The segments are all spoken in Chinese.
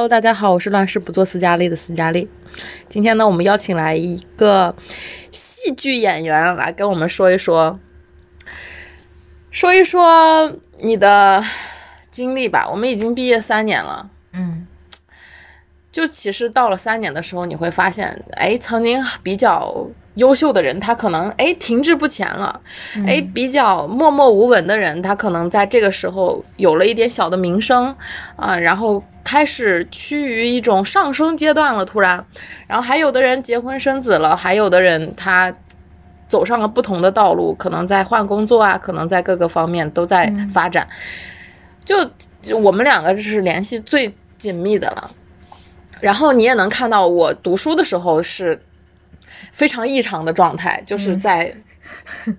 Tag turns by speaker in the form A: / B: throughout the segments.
A: Hello，大家好，我是乱世不做斯嘉丽的斯嘉丽。今天呢，我们邀请来一个戏剧演员来跟我们说一说，说一说你的经历吧。我们已经毕业三年了，
B: 嗯
A: 就其实到了三年的时候，你会发现，哎，曾经比较优秀的人，他可能哎停滞不前了，哎，比较默默无闻的人，他可能在这个时候有了一点小的名声啊，然后开始趋于一种上升阶段了，突然，然后还有的人结婚生子了，还有的人他走上了不同的道路，可能在换工作啊，可能在各个方面都在发展。就我们两个是联系最紧密的了。然后你也能看到，我读书的时候是非常异常的状态，就是在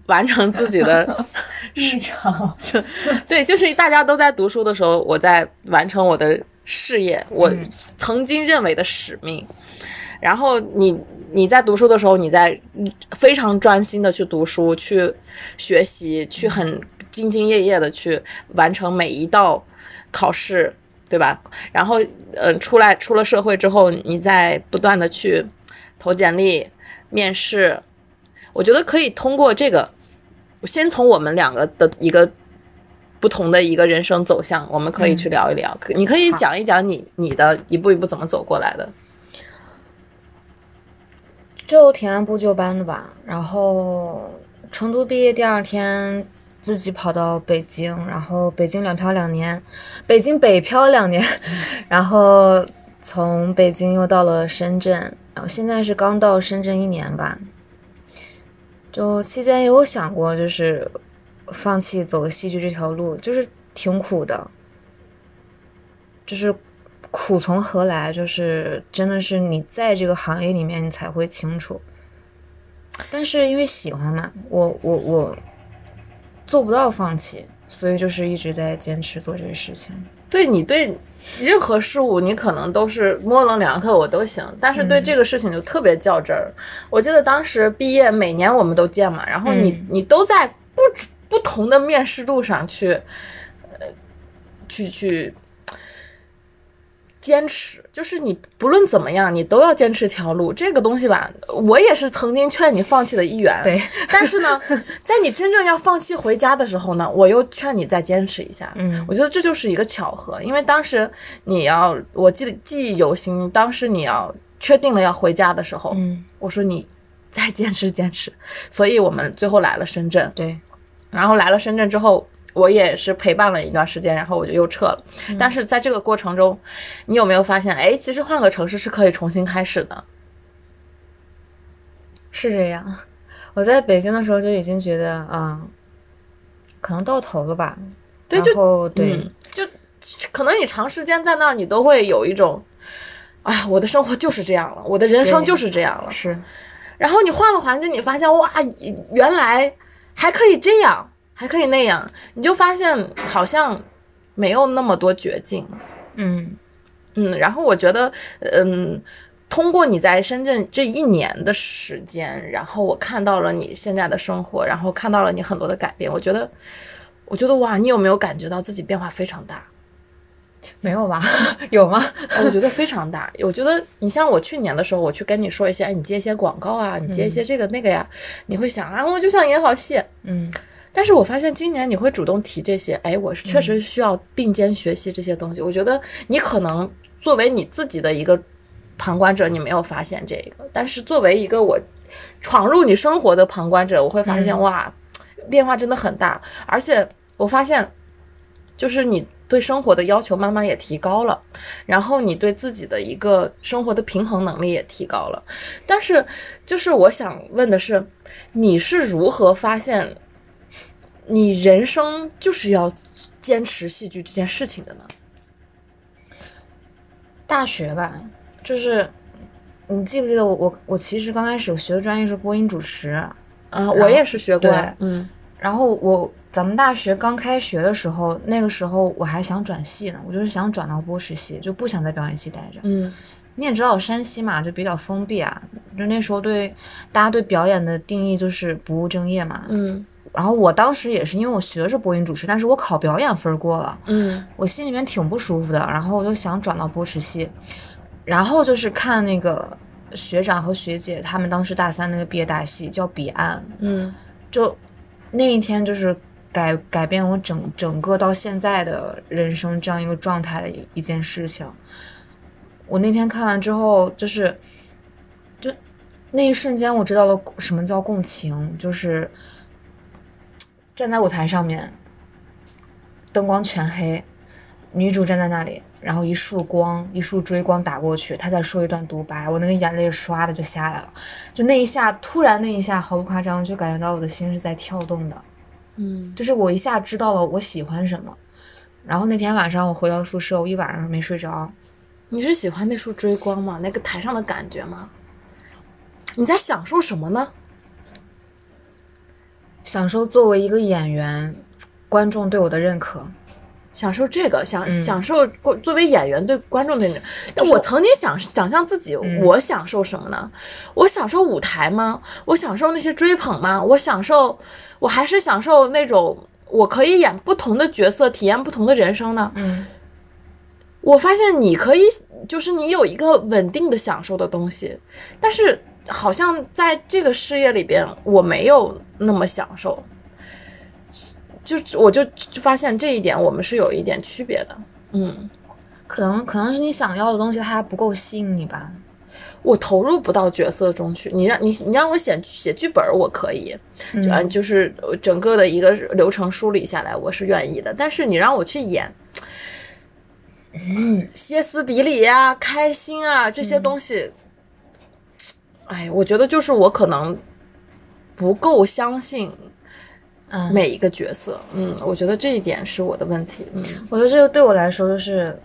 A: 完成自己的
B: 日常，
A: 对，就是大家都在读书的时候，我在完成我的事业，我曾经认为的使命。然后你你在读书的时候，你在非常专心的去读书、去学习、去很兢兢业业的去完成每一道考试，对吧？然后呃，出来出了社会之后，你再不断的去投简历、面试。我觉得可以通过这个，先从我们两个的一个不同的一个人生走向，我们可以去聊一聊。可你可以讲一讲你你的一步一步怎么走过来的。
B: 就挺按部就班的吧。然后成都毕业第二天，自己跑到北京，然后北京两漂两年，北京北漂两年，然后从北京又到了深圳，然后现在是刚到深圳一年吧。就期间有想过，就是放弃走戏剧这条路，就是挺苦的，就是苦从何来？就是真的是你在这个行业里面，你才会清楚。但是因为喜欢嘛，我我我做不到放弃，所以就是一直在坚持做这个事情。
A: 对你对任何事物，你可能都是模棱两可，我都行。但是对这个事情就特别较真儿。我记得当时毕业，每年我们都见嘛，然后你、你都在不不同的面试路上去，呃，去去坚持，就是你不论怎么样，你都要坚持一条路。这个东西吧，我也是曾经劝你放弃的一员。
B: 对，
A: 但是呢，在你真正要放弃回家的时候呢，我又劝你再坚持一下。
B: 嗯
A: 我觉得这就是一个巧合，因为当时你要，我记得记忆犹新，当时你要确定了要回家的时候，
B: 嗯，
A: 我说你再坚持坚持，所以我们最后来了深圳，
B: 对，
A: 然后来了深圳之后。我也是陪伴了一段时间，然后我就又撤了。但是在这个过程中，你有没有发现，哎，其实换个城市是可以重新开始的？
B: 是这样。我在北京的时候就已经觉得，嗯、可能到头了吧。
A: 对，就
B: 后对，
A: 嗯，就可能你长时间在那儿，你都会有一种，哎，我的生活就是这样了，我的人生就是这样了。
B: 是，
A: 然后你换了环境，你发现哇，原来还可以这样，还可以那样，你就发现好像没有那么多绝境。
B: 嗯
A: 嗯，然后我觉得，嗯，通过你在深圳这一年的时间，然后我看到了你现在的生活，然后看到了你很多的改变，我觉得，我觉得哇，你有没有感觉到自己变化非常大？
B: 没有吧？有吗？
A: 哎我觉得非常大。我觉得你像我去年的时候，我去跟你说一些，哎，你接一些广告啊，你接一些这个那个呀，你会想啊，我就想演好戏。
B: 嗯
A: 但是我发现今年你会主动提这些，哎，我是确实需要并肩学习这些东西。我觉得你可能作为你自己的一个旁观者，你没有发现这个，但是作为一个我闯入你生活的旁观者，我会发现、
B: 嗯
A: 哇，变化真的很大，而且我发现就是你。对生活的要求慢慢也提高了，然后你对自己的一个生活的平衡能力也提高了，但是就是我想问的是，你是如何发现你人生就是要坚持戏剧这件事情的呢？
B: 大学吧，就是你记不记得我我我其实刚开始学的专业是播音主持，
A: 啊，我也是学过
B: 对，
A: 嗯
B: 然后我咱们大学刚开学的时候，那个时候我还想转系呢，我就是想转到播实系，就不想在表演系待着。
A: 嗯。
B: 你也知道山西嘛，就比较封闭啊，就那时候对大家对表演的定义就是不务正业嘛，
A: 嗯。
B: 然后我当时也是因为我学的是播音主持，但是我考表演分过了，
A: 嗯。
B: 我心里面挺不舒服的，然后我就想转到播持系，然后就是看那个学长和学姐他们当时大三那个毕业大戏叫《彼岸》，
A: 嗯。
B: 就那一天就是改改变我整整个到现在的人生这样一个状态的一一件事情。我那天看完之后，就是就那一瞬间，我知道了什么叫共情，就是站在舞台上面，灯光全黑，女主站在那里，然后一束光，一束追光打过去，她在说一段独白，我那个眼泪唰的就下来了。就那一下，突然那一下，毫不夸张，就感觉到我的心是在跳动的。
A: 嗯
B: 就是我一下知道了我喜欢什么。然后那天晚上我回到宿舍，我一晚上没睡着。
A: 你是喜欢那束追光吗？那个台上的感觉吗？你在享受什么呢？
B: 享受作为一个演员，观众对我的认可。
A: 享受这个，享、
B: 嗯
A: 享受过作为演员对观众的那种。但我曾经想想象自己，
B: 嗯
A: 我享受什么呢？我享受舞台吗？我享受那些追捧吗？我享受，我还是享受那种我可以演不同的角色，体验不同的人生呢？
B: 嗯
A: 我发现你可以，就是你有一个稳定的享受的东西，但是好像在这个事业里边，我没有那么享受。就我就就发现这一点，我们是有一点区别的。嗯，
B: 可能可能是你想要的东西，它还不够吸引你吧。
A: 我投入不到角色中去。你让你你让我写写剧本，我可以，就
B: 嗯
A: 就是整个的一个流程梳理下来，我是愿意的。但是你让我去演，嗯，歇斯底里呀、开心啊这些东西，哎，我觉得就是我可能不够相信
B: 嗯，
A: 每一个角色。嗯，我觉得这一点是我的问题。嗯
B: 我觉得这个对我来说就是，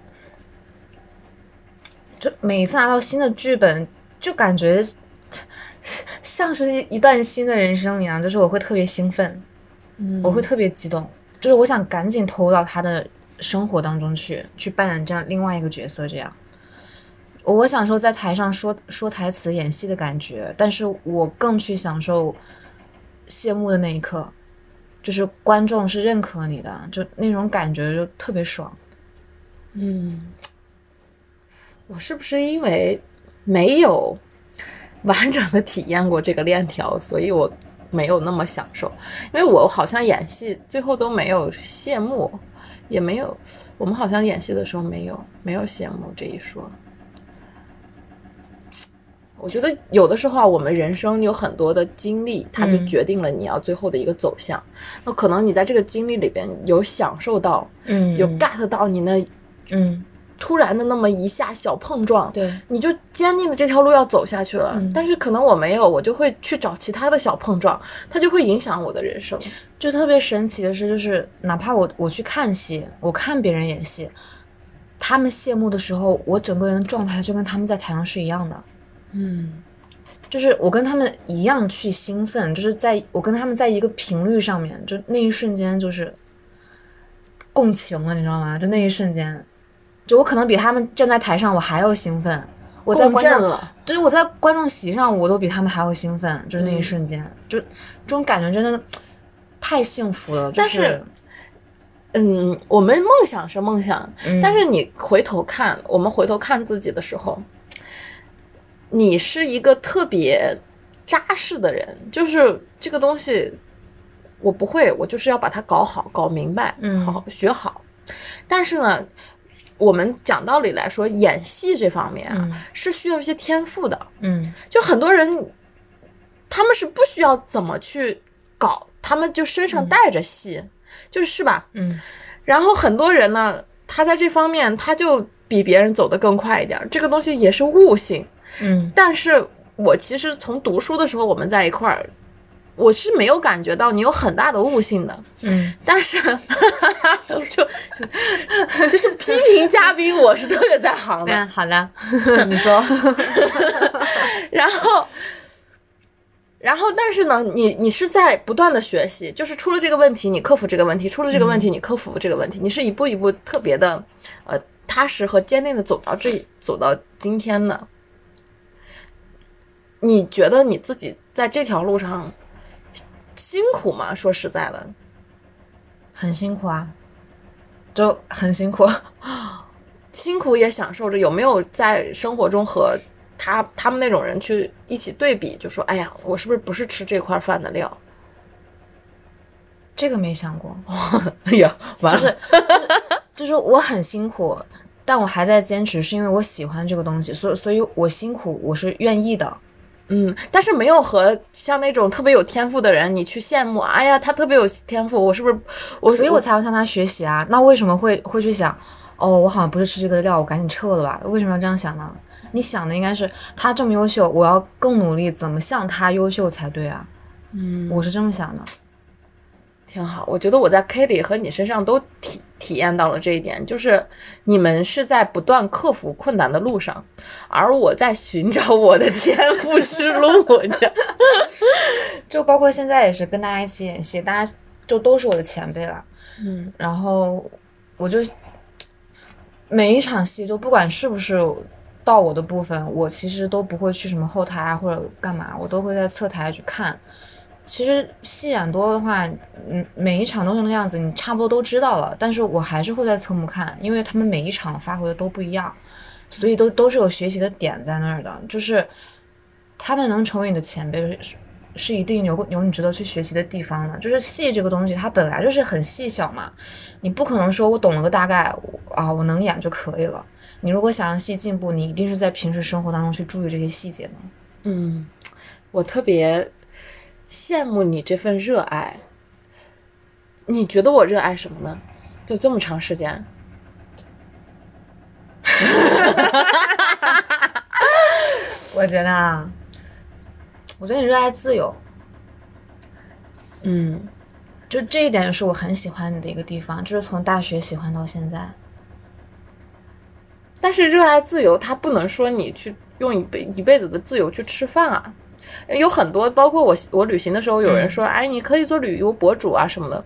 B: 就每一次拿到新的剧本，就感觉 像是一一段新的人生一样，就是我会特别兴奋，
A: 嗯
B: 我会特别激动，就是我想赶紧投入到他的生活当中去，去扮演这样另外一个角色。这样，我享受在台上说说台词、演戏的感觉，但是我更去享受谢幕的那一刻，就是观众是认可你的，就那种感觉就特别爽。
A: 嗯，我是不是因为没有完整的体验过这个链条，所以我没有那么享受？因为我好像演戏最后都没有谢幕，也没有，我们好像演戏的时候没有没有谢幕这一说。我觉得有的时候啊，我们人生有很多的经历，它就
B: 嗯
A: 决定了你要最后的一个走向。那可能你在这个经历里边有享受到，
B: 嗯
A: 有 get 到你那
B: 嗯，
A: 突然的那么一下小碰撞，
B: 对，
A: 你就坚定的这条路要走下去了。
B: 嗯
A: 但是可能我没有，我就会去找其他的小碰撞，它就会影响我的人生。
B: 就特别神奇的是，就是哪怕我我去看戏，我看别人演戏，他们谢幕的时候，我整个人的状态就跟他们在台上是一样的。
A: 嗯
B: 就是我跟他们一样去兴奋，就是在我跟他们在一个频率上面，就那一瞬间就是共情了，你知道吗？就那一瞬间，就我可能比他们站在台上我还要兴奋，我在观众，
A: 振了。
B: 就是我在观众席上我都比他们还要兴奋，就是那一
A: 嗯
B: 瞬间，就这种感觉真的太幸福了。就
A: 但是嗯，我们梦想是梦想，
B: 嗯
A: 但是你回头看，我们回头看自己的时候，你是一个特别扎实的人，就是这个东西我不会，我就是要把它搞好、搞明白，
B: 嗯
A: 好好学好。但是呢，我们讲道理来说，演戏这方面啊，
B: 嗯
A: 是需要一些天赋的。
B: 嗯
A: 就很多人，他们是不需要怎么去搞，他们就身上带着戏，就是是吧？
B: 嗯
A: 然后很多人呢，他在这方面他就比别人走得更快一点儿，这个东西也是悟性。
B: 嗯
A: 但是我其实从读书的时候我们在一块儿，我是没有感觉到你有很大的悟性的。
B: 嗯
A: 但是 就就就是批评嘉宾，我是特别在行的。
B: 嗯，好的，你说，
A: 然后，然后，但是呢，你你是在不断的学习，就是出了这个问题，你克服这个问题；出了这个问题，你克服这个问题。你是一步一步特别的，呃，踏实和坚定的走到这走到今天的。你觉得你自己在这条路上辛苦吗？说实在的，
B: 很辛苦啊，就很辛苦。
A: 辛苦也享受着。有没有在生活中和他他们那种人去一起对比？就说，哎呀，我是不是不是吃这块饭的料？
B: 这个没想过，
A: 哎呀，完
B: 就
A: 了，
B: 是就是我很辛苦，但我还在坚持，是因为我喜欢这个东西，所以所以我辛苦我是愿意的。
A: 嗯，但是没有和像那种特别有天赋的人，你去羡慕，哎呀，他特别有天赋，我是不是？我
B: 所以我才要向他学习啊。那为什么会会去想，哦，我好像不是吃这个料，我赶紧撤了吧？为什么要这样想呢？你想的应该是他这么优秀，我要更努力，怎么像他优秀才对啊？
A: 嗯，
B: 我是这么想的。
A: 挺好。我觉得我在 k a t i e 和你身上都体体验到了这一点，就是你们是在不断克服困难的路上，而我在寻找我的天赋之路。
B: 就包括现在也是跟大家一起演戏，大家就都是我的前辈了。
A: 嗯，
B: 然后我就每一场戏，就不管是不是到我的部分，我其实都不会去什么后台啊或者干嘛，我都会在侧台去看。其实戏演多的话，嗯，每一场都是那个样子，你差不多都知道了。但是我还是会在侧幕看，因为他们每一场发挥的都不一样，所以都都是有学习的点在那儿的。就是他们能成为你的前辈，是是一定有有你值得去学习的地方的。就是戏这个东西，它本来就是很细小嘛，你不可能说我懂了个大概啊，我能演就可以了。你如果想让戏进步，你一定是在平时生活当中去注意这些细节的。
A: 嗯，我特别羡慕你这份热爱。你觉得我热爱什么呢？就这么长时间，
B: 我觉得啊，我觉得你热爱自由，
A: 嗯，
B: 就这一点是我很喜欢你的一个地方，就是从大学喜欢到现在。
A: 但是热爱自由，它不能说你去用一辈一辈子的自由去吃饭啊。有很多，包括我我旅行的时候，有人说，哎，你可以做旅游博主啊什么的。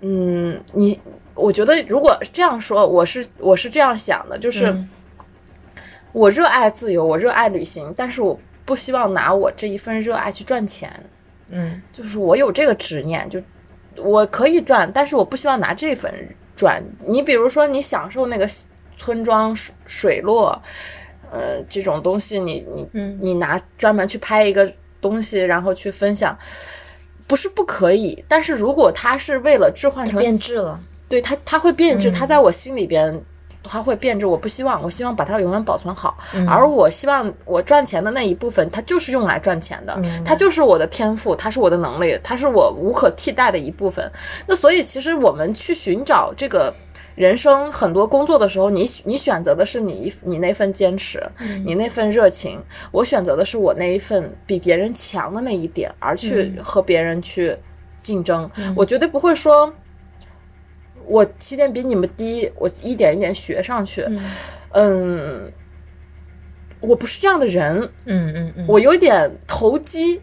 A: 嗯，你我觉得如果这样说，我是我是这样想的，就是、
B: 嗯
A: 我热爱自由，我热爱旅行，但是我不希望拿我这一份热爱去赚钱。
B: 嗯
A: 就是我有这个执念，就我可以赚，但是我不希望拿这份赚。你比如说，你享受那个村庄水水落，呃，这种东西你，你
B: 嗯
A: 你拿专门去拍一个东西，然后去分享，不是不可以。但是如果它是为了置换成
B: 变质了。
A: 对它，它会变质，
B: 嗯
A: 它在我心里边。它会变质，我不希望，我希望把它永远保存好。
B: 嗯
A: 而我希望我赚钱的那一部分，它就是用来赚钱的它就是我的天赋，它是我的能力，它是我无可替代的一部分。那所以，其实我们去寻找这个人生很多工作的时候，你你选择的是你你那份坚持，你那份热情，我选择的是我那一份比别人强的那一点，而去和别人去竞争。我绝对不会说。我起点比你们低，我一点一点学上去。嗯，我不是这样的人，
B: 嗯嗯嗯，
A: 我有点投机，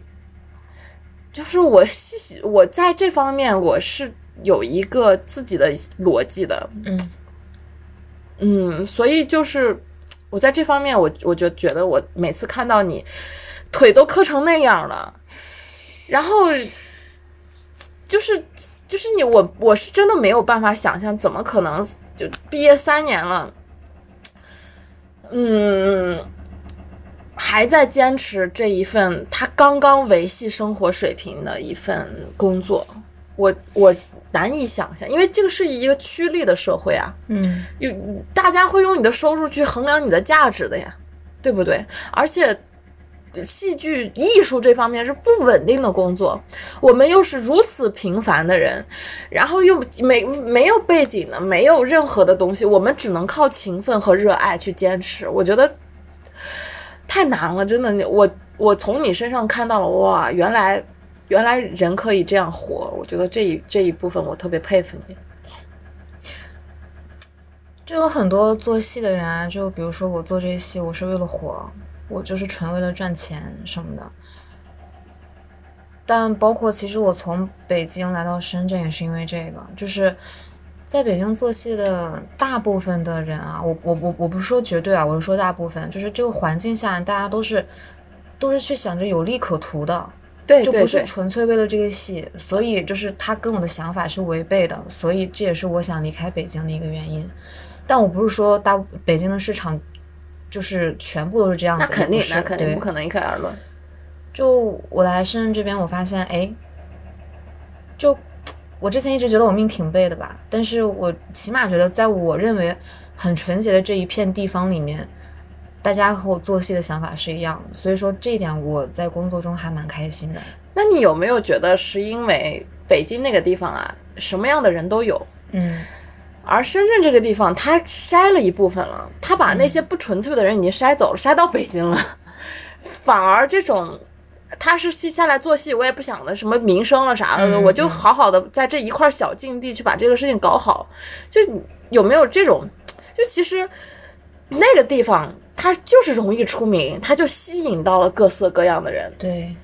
A: 就是我细我在这方面我是有一个自己的逻辑的，
B: 嗯。
A: 嗯，所以就是我在这方面我我就觉得我每次看到你腿都磕成那样了，然后就是就是你我我是真的没有办法想象，怎么可能就毕业三年了，嗯，还在坚持这一份他刚刚维系生活水平的一份工作，我我难以想象，因为这个是一个趋利的社会啊，
B: 嗯
A: 有大家会用你的收入去衡量你的价值的呀，对不对？而且。戏剧艺术这方面是不稳定的工作，我们又是如此平凡的人，然后又没没有背景的，没有任何的东西，我们只能靠勤奋和热爱去坚持。我觉得太难了，真的。我我从你身上看到了，哇，原来原来人可以这样活。我觉得这一这一部分我特别佩服你。
B: 就有很多做戏的人啊，就比如说我做这戏，我是为了火，我就是纯为了赚钱什么的。但包括其实我从北京来到深圳也是因为这个，就是在北京做戏的大部分的人啊，我我我我不是说绝对啊，我是说大部分，就是这个环境下大家都是都是去想着有利可图的，就不是
A: 对对对，
B: 纯粹为了这个戏，所以就是他跟我的想法是违背的，所以这也是我想离开北京的一个原因。但我不是说大北京的市场就是全部都是这样子，
A: 那肯定
B: 是
A: 那肯定不可能一概而论。
B: 就我来深圳这边，我发现，哎，就我之前一直觉得我命挺背的吧，但是我起码觉得，在我认为很纯洁的这一片地方里面，大家和我做戏的想法是一样的，所以说这一点我在工作中还蛮开心的。
A: 那你有没有觉得是因为北京那个地方啊，什么样的人都有，
B: 嗯
A: 而深圳这个地方，它筛了一部分了，他把那些不纯粹的人已经筛走了，筛到北京了，反而这种。他是下下来做戏，我也不想的什么名声了啥的，
B: 嗯
A: 我就好好的在这一块小境地去把这个事情搞好。就有没有这种？就其实那个地方它就是容易出名，他就吸引到了各色各样的人。
B: 对，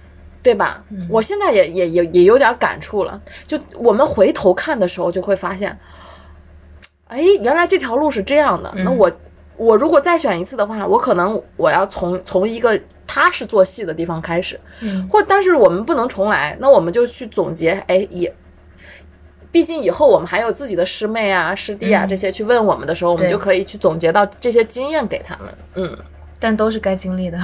A: 对吧？我现在也也也也有点感触了。就我们回头看的时候，就会发现，哎，原来这条路是这样的。那我我如果再选一次的话，我可能我要从从一个踏实做戏的地方开始，
B: 嗯
A: 或但是我们不能重来，那我们就去总结，哎，也。毕竟以后我们还有自己的师妹啊、师弟啊
B: 嗯
A: 这些去问我们的时候，我们就可以去总结到这些经验给他们。嗯，
B: 但都是该经历的。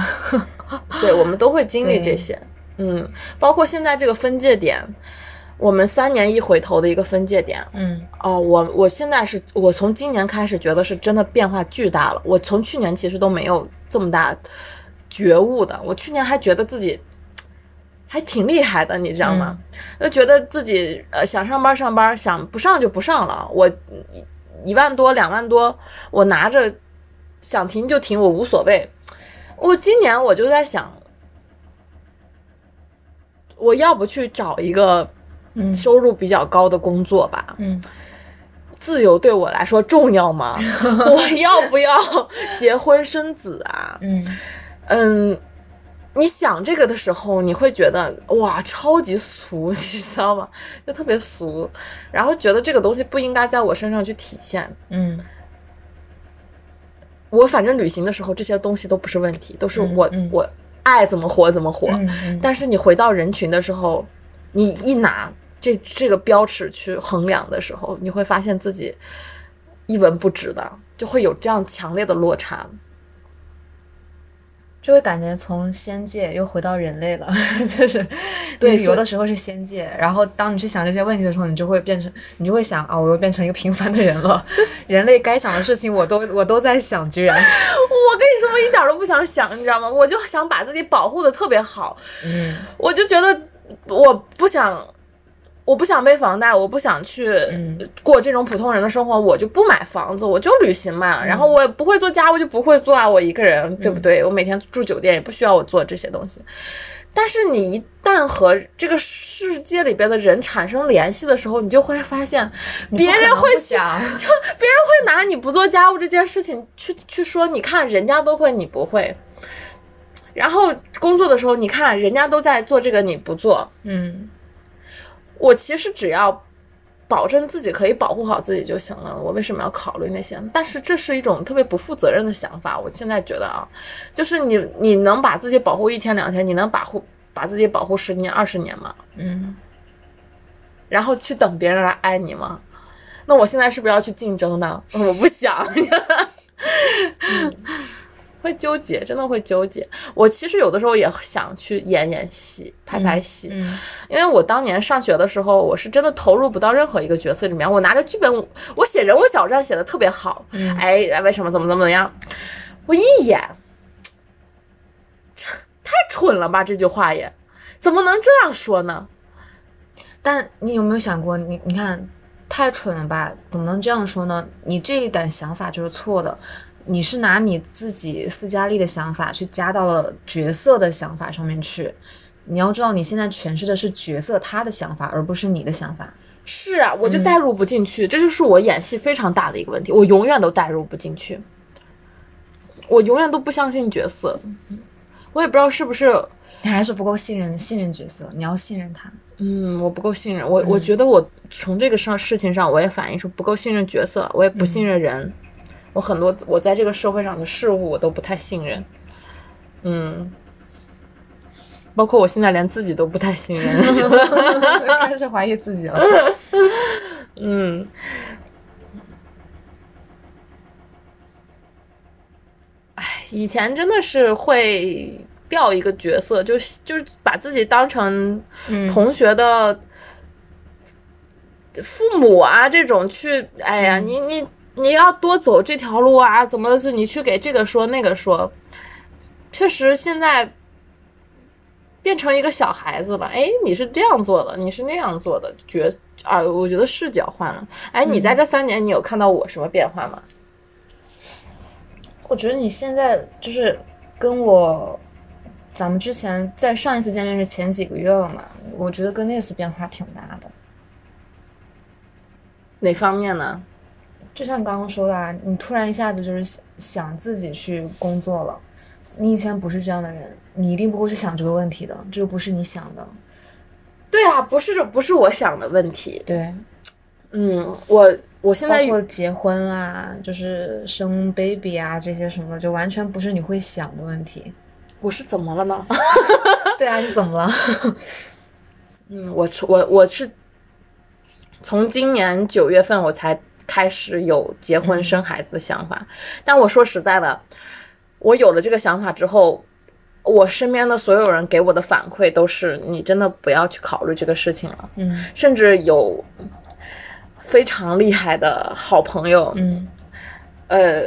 A: 对，我们都会经历这些，嗯，包括现在这个分界点，我们三年一回头的一个分界点。
B: 嗯
A: 哦，我我现在是我从今年开始觉得是真的变化巨大了。我从去年其实都没有这么大觉悟的，我去年还觉得自己还挺厉害的，你知道吗？就觉得自己呃想上班上班，想不上就不上了。我一一万多两万多，我拿着想停就停，我无所谓。我今年我就在想，我要不去找一个
B: 嗯
A: 收入比较高的工作吧？
B: 嗯
A: 自由对我来说重要吗？我要不要结婚生子啊？
B: 嗯
A: 嗯，你想这个的时候，你会觉得哇，超级俗，你知道吗？就特别俗，然后觉得这个东西不应该在我身上去体现。
B: 嗯
A: 我反正旅行的时候，这些东西都不是问题，都是我、
B: 嗯
A: 我爱怎么活怎么活。但是你回到人群的时候，你一拿这这个标尺去衡量的时候，你会发现自己一文不值的，就会有这样强烈的落差。
B: 就会感觉从仙界又回到人类了，就是
A: 对
B: 你旅游的时候是仙界，然后当你去想这些问题的时候，你就会变成，你就会想啊，我又变成一个平凡的人了。人类该想的事情，我都我都在想，居然，
A: 我跟你说，我一点都不想想，你知道吗？我就想把自己保护的特别好，
B: 嗯
A: 我就觉得我不想，我不想背房贷，我不想去
B: 嗯
A: 过这种普通人的生活，我就不买房子，我就旅行嘛。然后我也不会做家务，就不会做啊，我一个人，对不对？我每天住酒店也不需要我做这些东西。但是你一旦和这个世界里边的人产生联系的时候，你就会发现，别人会
B: 想，
A: 就别人会拿你不做家务这件事情去去说，你看人家都会，你不会。然后工作的时候，你看人家都在做这个，你不做。
B: 嗯
A: 我其实只要保证自己可以保护好自己就行了，我为什么要考虑那些？但是这是一种特别不负责任的想法。我现在觉得啊，就是你你能把自己保护一天两天，你能保护把自己保护十年二十年吗？
B: 嗯，
A: 然后去等别人来爱你吗？那我现在是不是要去竞争呢？我不想，会纠结，真的会纠结。我其实有的时候也想去演演戏、拍拍戏，
B: 嗯
A: 因为我当年上学的时候，我是真的投入不到任何一个角色里面。我拿着剧本，我写人物小传写的特别好，
B: 嗯
A: 哎，为什么怎么怎么怎么样？我一演，太蠢了吧！这句话也怎么能这样说呢？
B: 但你有没有想过，你你看，太蠢了吧？怎么能这样说呢？你这一点想法就是错的，你是拿你自己斯嘉丽的想法去加到了角色的想法上面去。你要知道，你现在诠释的是角色他的想法，而不是你的想法。
A: 是啊，我就代入不进去，这就是我演戏非常大的一个问题，我永远都代入不进去，我永远都不相信角色，我也不知道是不是，
B: 你还是不够信任信任角色，你要信任他。
A: 嗯，我不够信任我，我觉得我从这个上事情上，我也反映出不够信任角色，我也不信任人，我很多我在这个社会上的事物我都不太信任，嗯，包括我现在连自己都不太信任。
B: 开始怀疑自己了。
A: 嗯，哎，以前真的是会掉一个角色，就就是把自己当成同学的父母啊，这种去，哎呀，你你你要多走这条路啊，怎么是你去给这个说那个说，确实现在。变成一个小孩子了，哎，你是这样做的，你是那样做的，角啊，我觉得视角换了。哎，你在这三年，你有看到我什么变化吗？
B: 我觉得你现在就是跟我，咱们之前在上一次见面是前几个月了嘛？我觉得跟那次变化挺大的。
A: 哪方面呢？
B: 就像刚刚说的，啊你突然一下子就是想想自己去工作了。你以前不是这样的人，你一定不会去想这个问题的，这个不是你想的。
A: 对啊，不是不是我想的问题。
B: 对，
A: 嗯，我我现在
B: 包括结婚啊，就是生 baby 啊这些什么，就完全不是你会想的问题。
A: 我是怎么了呢？
B: 对啊，你怎么了？
A: 嗯，我我我是从今年九月份我才开始有结婚生孩子的想法，但我说实在的。我有了这个想法之后，我身边的所有人给我的反馈都是：你真的不要去考虑这个事情了。
B: 嗯，
A: 甚至有非常厉害的好朋友，
B: 嗯，
A: 呃，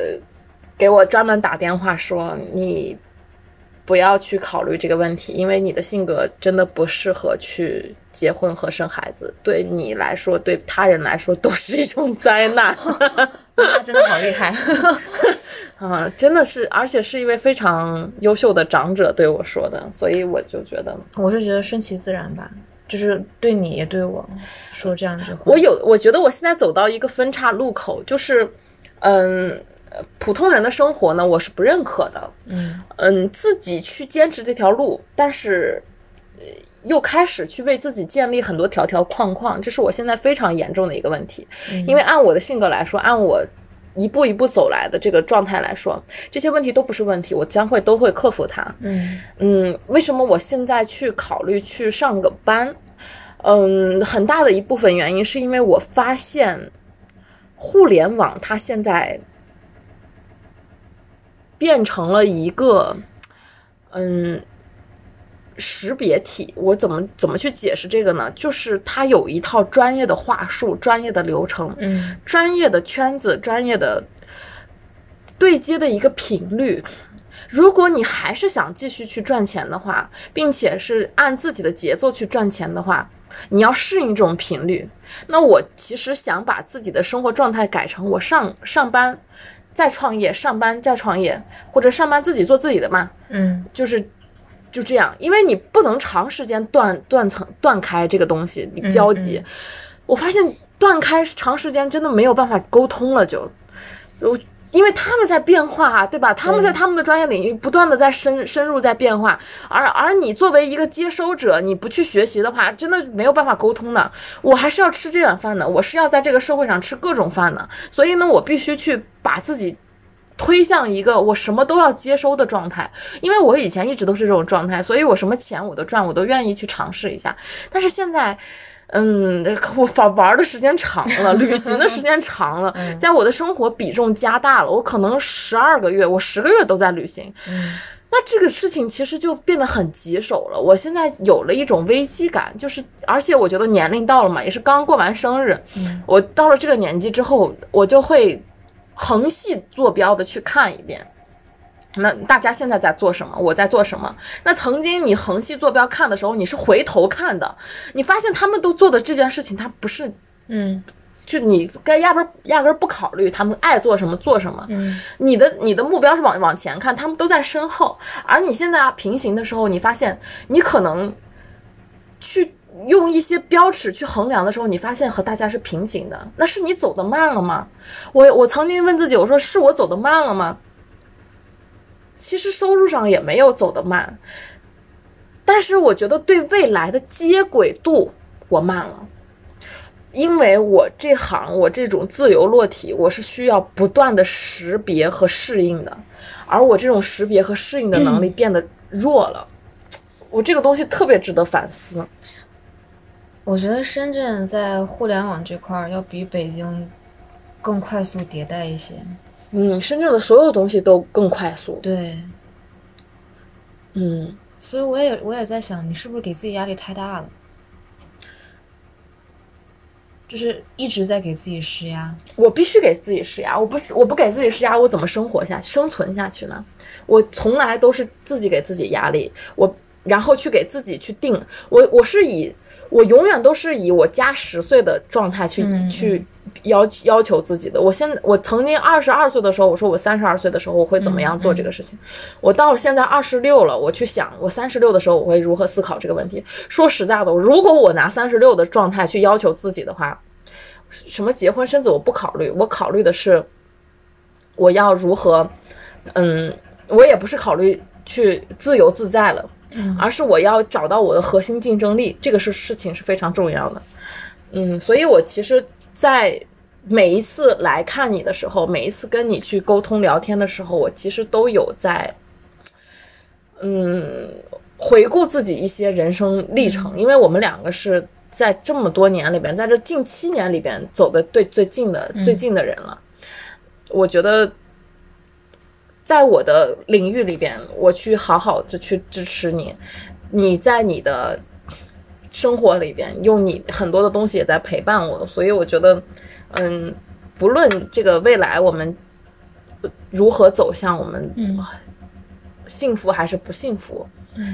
A: 给我专门打电话说：你不要去考虑这个问题，因为你的性格真的不适合去结婚和生孩子，对你来说，对他人来说都是一种灾难。
B: 他真的好厉害。
A: 啊，真的是，而且是一位非常优秀的长者对我说的，所以我就觉得，
B: 我是觉得顺其自然吧，就是对你也对我说这样一句话。
A: 我有，我觉得我现在走到一个分岔路口，就是，嗯，普通人的生活呢，我是不认可的，
B: 嗯
A: 嗯，自己去坚持这条路，但是又开始去为自己建立很多条条框框，这是我现在非常严重的一个问题，因为按我的性格来说，按我。一步一步走来的这个状态来说，这些问题都不是问题，我将会都会克服它。
B: 嗯
A: 嗯，为什么我现在去考虑去上个班？嗯，很大的一部分原因是因为我发现，互联网它现在变成了一个，嗯。识别体，我怎么怎么去解释这个呢？就是它有一套专业的话术、专业的流程、
B: 嗯，
A: 专业的圈子、专业的对接的一个频率。如果你还是想继续去赚钱的话，并且是按自己的节奏去赚钱的话，你要适应这种频率。那我其实想把自己的生活状态改成我上上班再创业，上班再创业，或者上班自己做自己的嘛，
B: 嗯，
A: 就是。就这样，因为你不能长时间断断层断开这个东西你交集。我发现断开长时间真的没有办法沟通了，就我因为他们在变化，对吧？他们在他们的专业领域不断的在深深入在变化，而而你作为一个接收者，你不去学习的话，真的没有办法沟通的。我还是要吃这碗饭的，我是要在这个社会上吃各种饭的，所以呢，我必须去把自己。推向一个我什么都要接收的状态，因为我以前一直都是这种状态，所以我什么钱我都赚，我都愿意去尝试一下。但是现在，嗯，我玩玩的时间长了，旅行的时间长了，在我的生活比重加大了，我可能十二个月，我十个月都在旅行。那这个事情其实就变得很棘手了。我现在有了一种危机感，就是而且我觉得年龄到了嘛，也是刚过完生日，我到了这个年纪之后，我就会。横系坐标的去看一遍，那大家现在在做什么？我在做什么？那曾经你横系坐标看的时候，你是回头看的，你发现他们都做的这件事情，他不是，
B: 嗯，
A: 就你该压根压根不考虑他们爱做什么做什么，
B: 嗯，
A: 你的你的目标是往往前看，他们都在身后，而你现在平行的时候，你发现你可能去。用一些标尺去衡量的时候，你发现和大家是平行的，那是你走的慢了吗？我我曾经问自己，我说是我走的慢了吗？其实收入上也没有走得慢，但是我觉得对未来的接轨度我慢了，因为我这行我这种自由落体，我是需要不断的识别和适应的，而我这种识别和适应的能力变得弱了。我这个东西特别值得反思。
B: 我觉得深圳在互联网这块儿要比北京更快速迭代一些。
A: 嗯，深圳的所有东西都更快速。
B: 对，
A: 嗯，
B: 所以我也我也在想，你是不是给自己压力太大了？就是一直在给自己施压。
A: 我必须给自己施压，我不我不给自己施压，我怎么生活下生存下去呢？我从来都是自己给自己压力，我然后去给自己去定，我我是以我永远都是以我加十岁的状态去、
B: 嗯
A: 去要要求自己的。我现我曾经二十二岁的时候，我说我三十二岁的时候我会怎么样做这个事情。我到了现在二十六了，我去想我三十六的时候我会如何思考这个问题。说实在的，如果我拿三十六的状态去要求自己的话，什么结婚生子我不考虑，我考虑的是我要如何，嗯，我也不是考虑去自由自在了，而是我要找到我的核心竞争力，这个是事情是非常重要的。嗯，所以我其实，在每一次来看你的时候，每一次跟你去沟通聊天的时候，我其实都有在，嗯，回顾自己一些人生历程，因为我们两个是在这么多年里边，在这近七年里边走的对最近的、最近的人了。我觉得，在我的领域里边，我去好好的去支持你，你在你的生活里边用你很多的东西也在陪伴我，所以我觉得，嗯，不论这个未来我们如何走向我们幸福还是不幸福，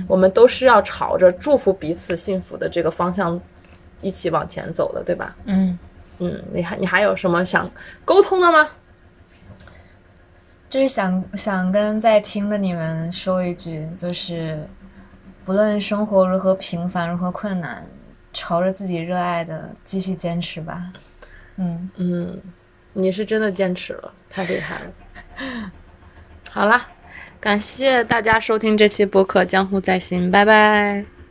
A: 我们都是要朝着祝福彼此幸福的这个方向一起往前走的，对吧？
B: 嗯，
A: 嗯，你还你还有什么想沟通的吗？
B: 就是想想跟在听的你们说一句，就是不论生活如何平凡、如何困难，朝着自己热爱的继续坚持吧。嗯，
A: 嗯，你是真的坚持了，太厉害了。好了，感谢大家收听这期播客《江湖在心》，拜拜。